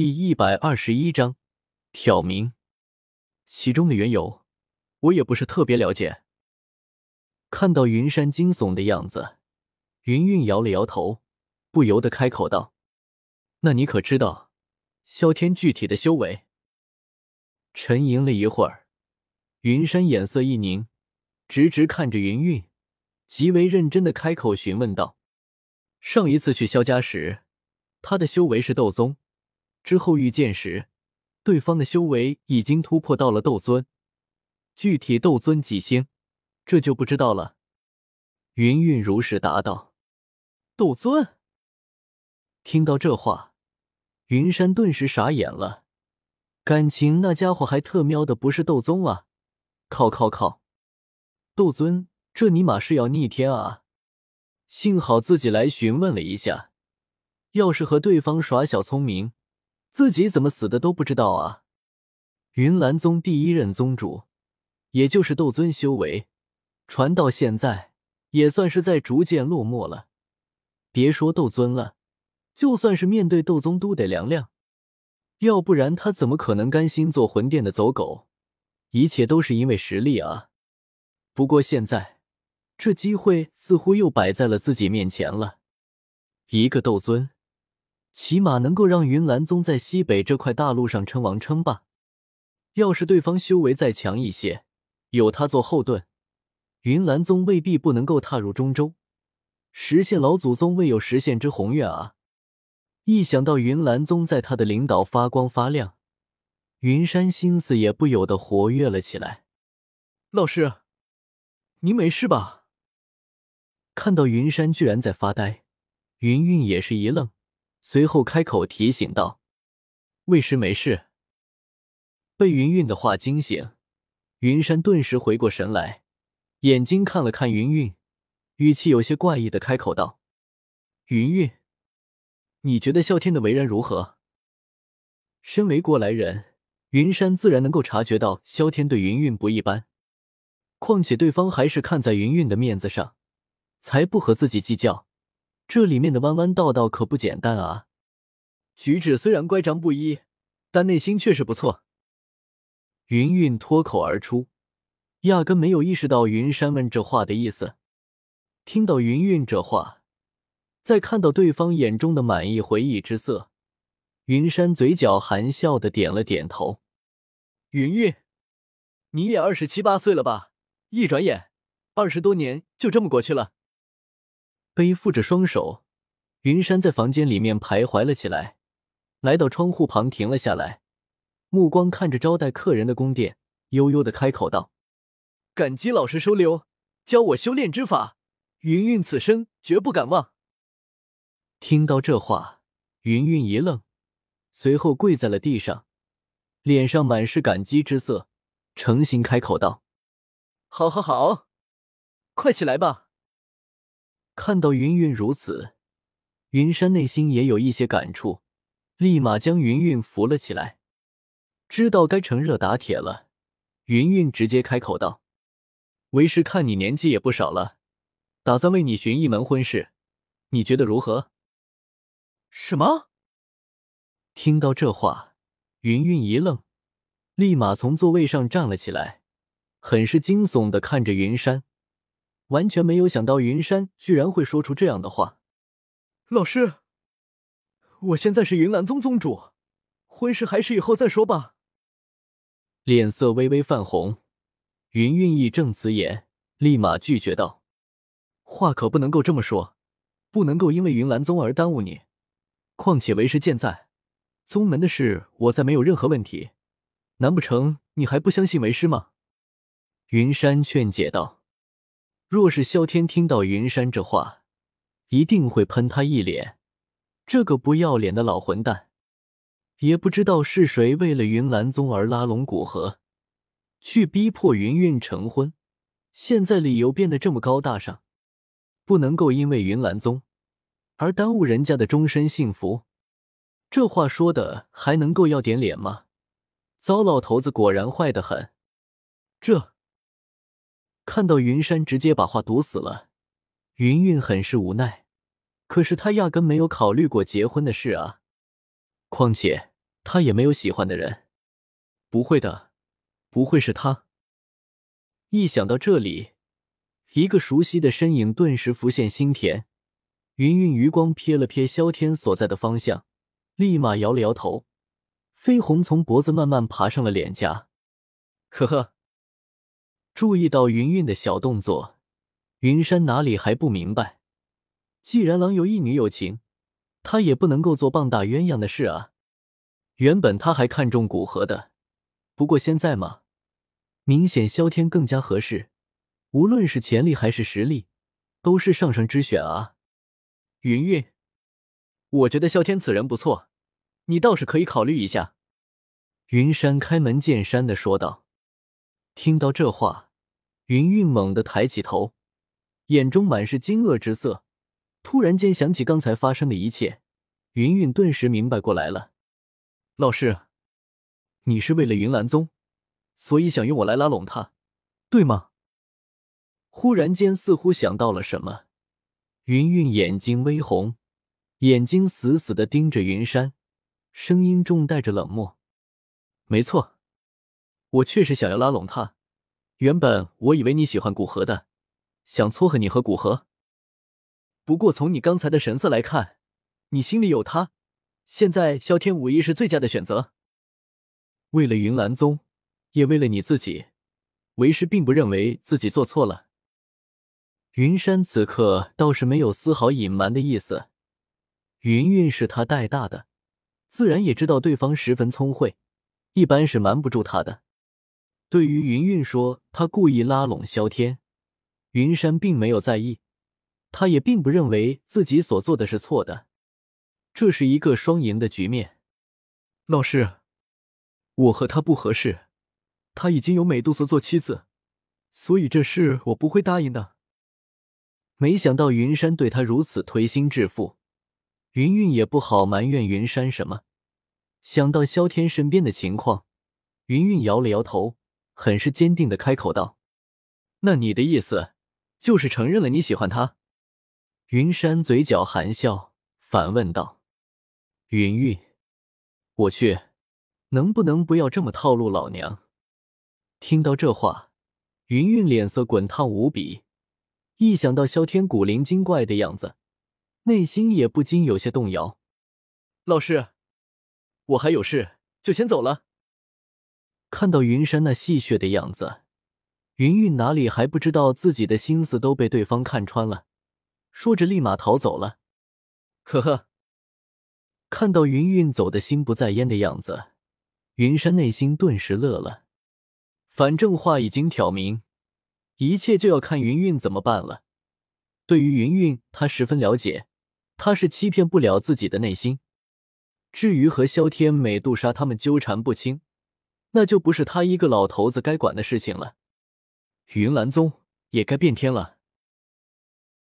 第一百二十一章挑明，其中的缘由我也不是特别了解。看到云山惊悚的样子，云云摇了摇头，不由得开口道：“那你可知道萧天具体的修为？”沉吟了一会儿，云山眼色一凝，直直看着云云，极为认真的开口询问道：“上一次去萧家时，他的修为是斗宗。”之后遇见时，对方的修为已经突破到了斗尊，具体斗尊几星，这就不知道了。云云如实答道：“斗尊。”听到这话，云山顿时傻眼了，感情那家伙还特喵的不是斗宗啊！靠靠靠，斗尊，这尼玛是要逆天啊！幸好自己来询问了一下，要是和对方耍小聪明。自己怎么死的都不知道啊！云岚宗第一任宗主，也就是斗尊修为，传到现在也算是在逐渐落寞了。别说斗尊了，就算是面对斗宗都得凉凉。要不然他怎么可能甘心做魂殿的走狗？一切都是因为实力啊！不过现在这机会似乎又摆在了自己面前了，一个斗尊。起码能够让云岚宗在西北这块大陆上称王称霸。要是对方修为再强一些，有他做后盾，云岚宗未必不能够踏入中州，实现老祖宗未有实现之宏愿啊！一想到云岚宗在他的领导发光发亮，云山心思也不由得活跃了起来。老师，您没事吧？看到云山居然在发呆，云韵也是一愣。随后开口提醒道：“魏师没事。”被云韵的话惊醒，云山顿时回过神来，眼睛看了看云韵，语气有些怪异的开口道：“云韵，你觉得啸天的为人如何？”身为过来人，云山自然能够察觉到萧天对云韵不一般，况且对方还是看在云韵的面子上，才不和自己计较。这里面的弯弯道道可不简单啊！举止虽然乖张不一，但内心却是不错。云韵脱口而出，压根没有意识到云山问这话的意思。听到云韵这话，再看到对方眼中的满意回忆之色，云山嘴角含笑的点了点头。云韵，你也二十七八岁了吧？一转眼，二十多年就这么过去了。背负着双手，云山在房间里面徘徊了起来，来到窗户旁停了下来，目光看着招待客人的宫殿，悠悠的开口道：“感激老师收留，教我修炼之法，云韵此生绝不敢忘。”听到这话，云韵一愣，随后跪在了地上，脸上满是感激之色，诚心开口道：“好，好，好，快起来吧。”看到云云如此，云山内心也有一些感触，立马将云云扶了起来。知道该趁热打铁了，云云直接开口道：“为师看你年纪也不少了，打算为你寻一门婚事，你觉得如何？”什么？听到这话，云云一愣，立马从座位上站了起来，很是惊悚的看着云山。完全没有想到云山居然会说出这样的话。老师，我现在是云岚宗宗主，婚事还是以后再说吧。脸色微微泛红，云韵义正此言，立马拒绝道：“话可不能够这么说，不能够因为云岚宗而耽误你。况且为师健在，宗门的事我再没有任何问题。难不成你还不相信为师吗？”云山劝解道。若是萧天听到云山这话，一定会喷他一脸。这个不要脸的老混蛋，也不知道是谁为了云岚宗而拉拢古河，去逼迫云韵成婚。现在理由变得这么高大上，不能够因为云岚宗而耽误人家的终身幸福。这话说的还能够要点脸吗？糟老头子果然坏得很。这。看到云山直接把话堵死了，云云很是无奈。可是他压根没有考虑过结婚的事啊！况且他也没有喜欢的人。不会的，不会是他。一想到这里，一个熟悉的身影顿时浮现心田。云云余光瞥了瞥萧天所在的方向，立马摇了摇头，绯红从脖子慢慢爬上了脸颊。呵呵，注意到云云的小动作，云山哪里还不明白？既然狼有一女有情，他也不能够做棒打鸳鸯的事啊。原本他还看中古河的，不过现在嘛，明显萧天更加合适，无论是潜力还是实力，都是上乘之选啊。云云，我觉得萧天此人不错，你倒是可以考虑一下。云山开门见山的说道。听到这话，云云猛地抬起头，眼中满是惊愕之色。突然间想起刚才发生的一切，云云顿时明白过来了。老师，你是为了云岚宗，所以想用我来拉拢他，对吗？忽然间似乎想到了什么，云云眼睛微红，眼睛死死的盯着云山，声音中带着冷漠。没错。我确实想要拉拢他。原本我以为你喜欢古河的，想撮合你和古河。不过从你刚才的神色来看，你心里有他。现在萧天无疑是最佳的选择。为了云岚宗，也为了你自己，为师并不认为自己做错了。云山此刻倒是没有丝毫隐瞒的意思。云韵是他带大的，自然也知道对方十分聪慧，一般是瞒不住他的。对于云云说他故意拉拢萧天，云山并没有在意，他也并不认为自己所做的是错的，这是一个双赢的局面。老师，我和他不合适，他已经有美杜莎做妻子，所以这事我不会答应的。没想到云山对他如此推心置腹，云云也不好埋怨云山什么。想到萧天身边的情况，云云摇了摇头。很是坚定的开口道：“那你的意思就是承认了你喜欢他？”云山嘴角含笑，反问道：“云云，我去，能不能不要这么套路老娘？”听到这话，云云脸色滚烫无比，一想到萧天古灵精怪的样子，内心也不禁有些动摇。老师，我还有事，就先走了。看到云山那戏谑的样子，云云哪里还不知道自己的心思都被对方看穿了，说着立马逃走了。呵呵，看到云云走的心不在焉的样子，云山内心顿时乐了。反正话已经挑明，一切就要看云云怎么办了。对于云云，他十分了解，他是欺骗不了自己的内心。至于和萧天、美杜莎他们纠缠不清。那就不是他一个老头子该管的事情了。云岚宗也该变天了。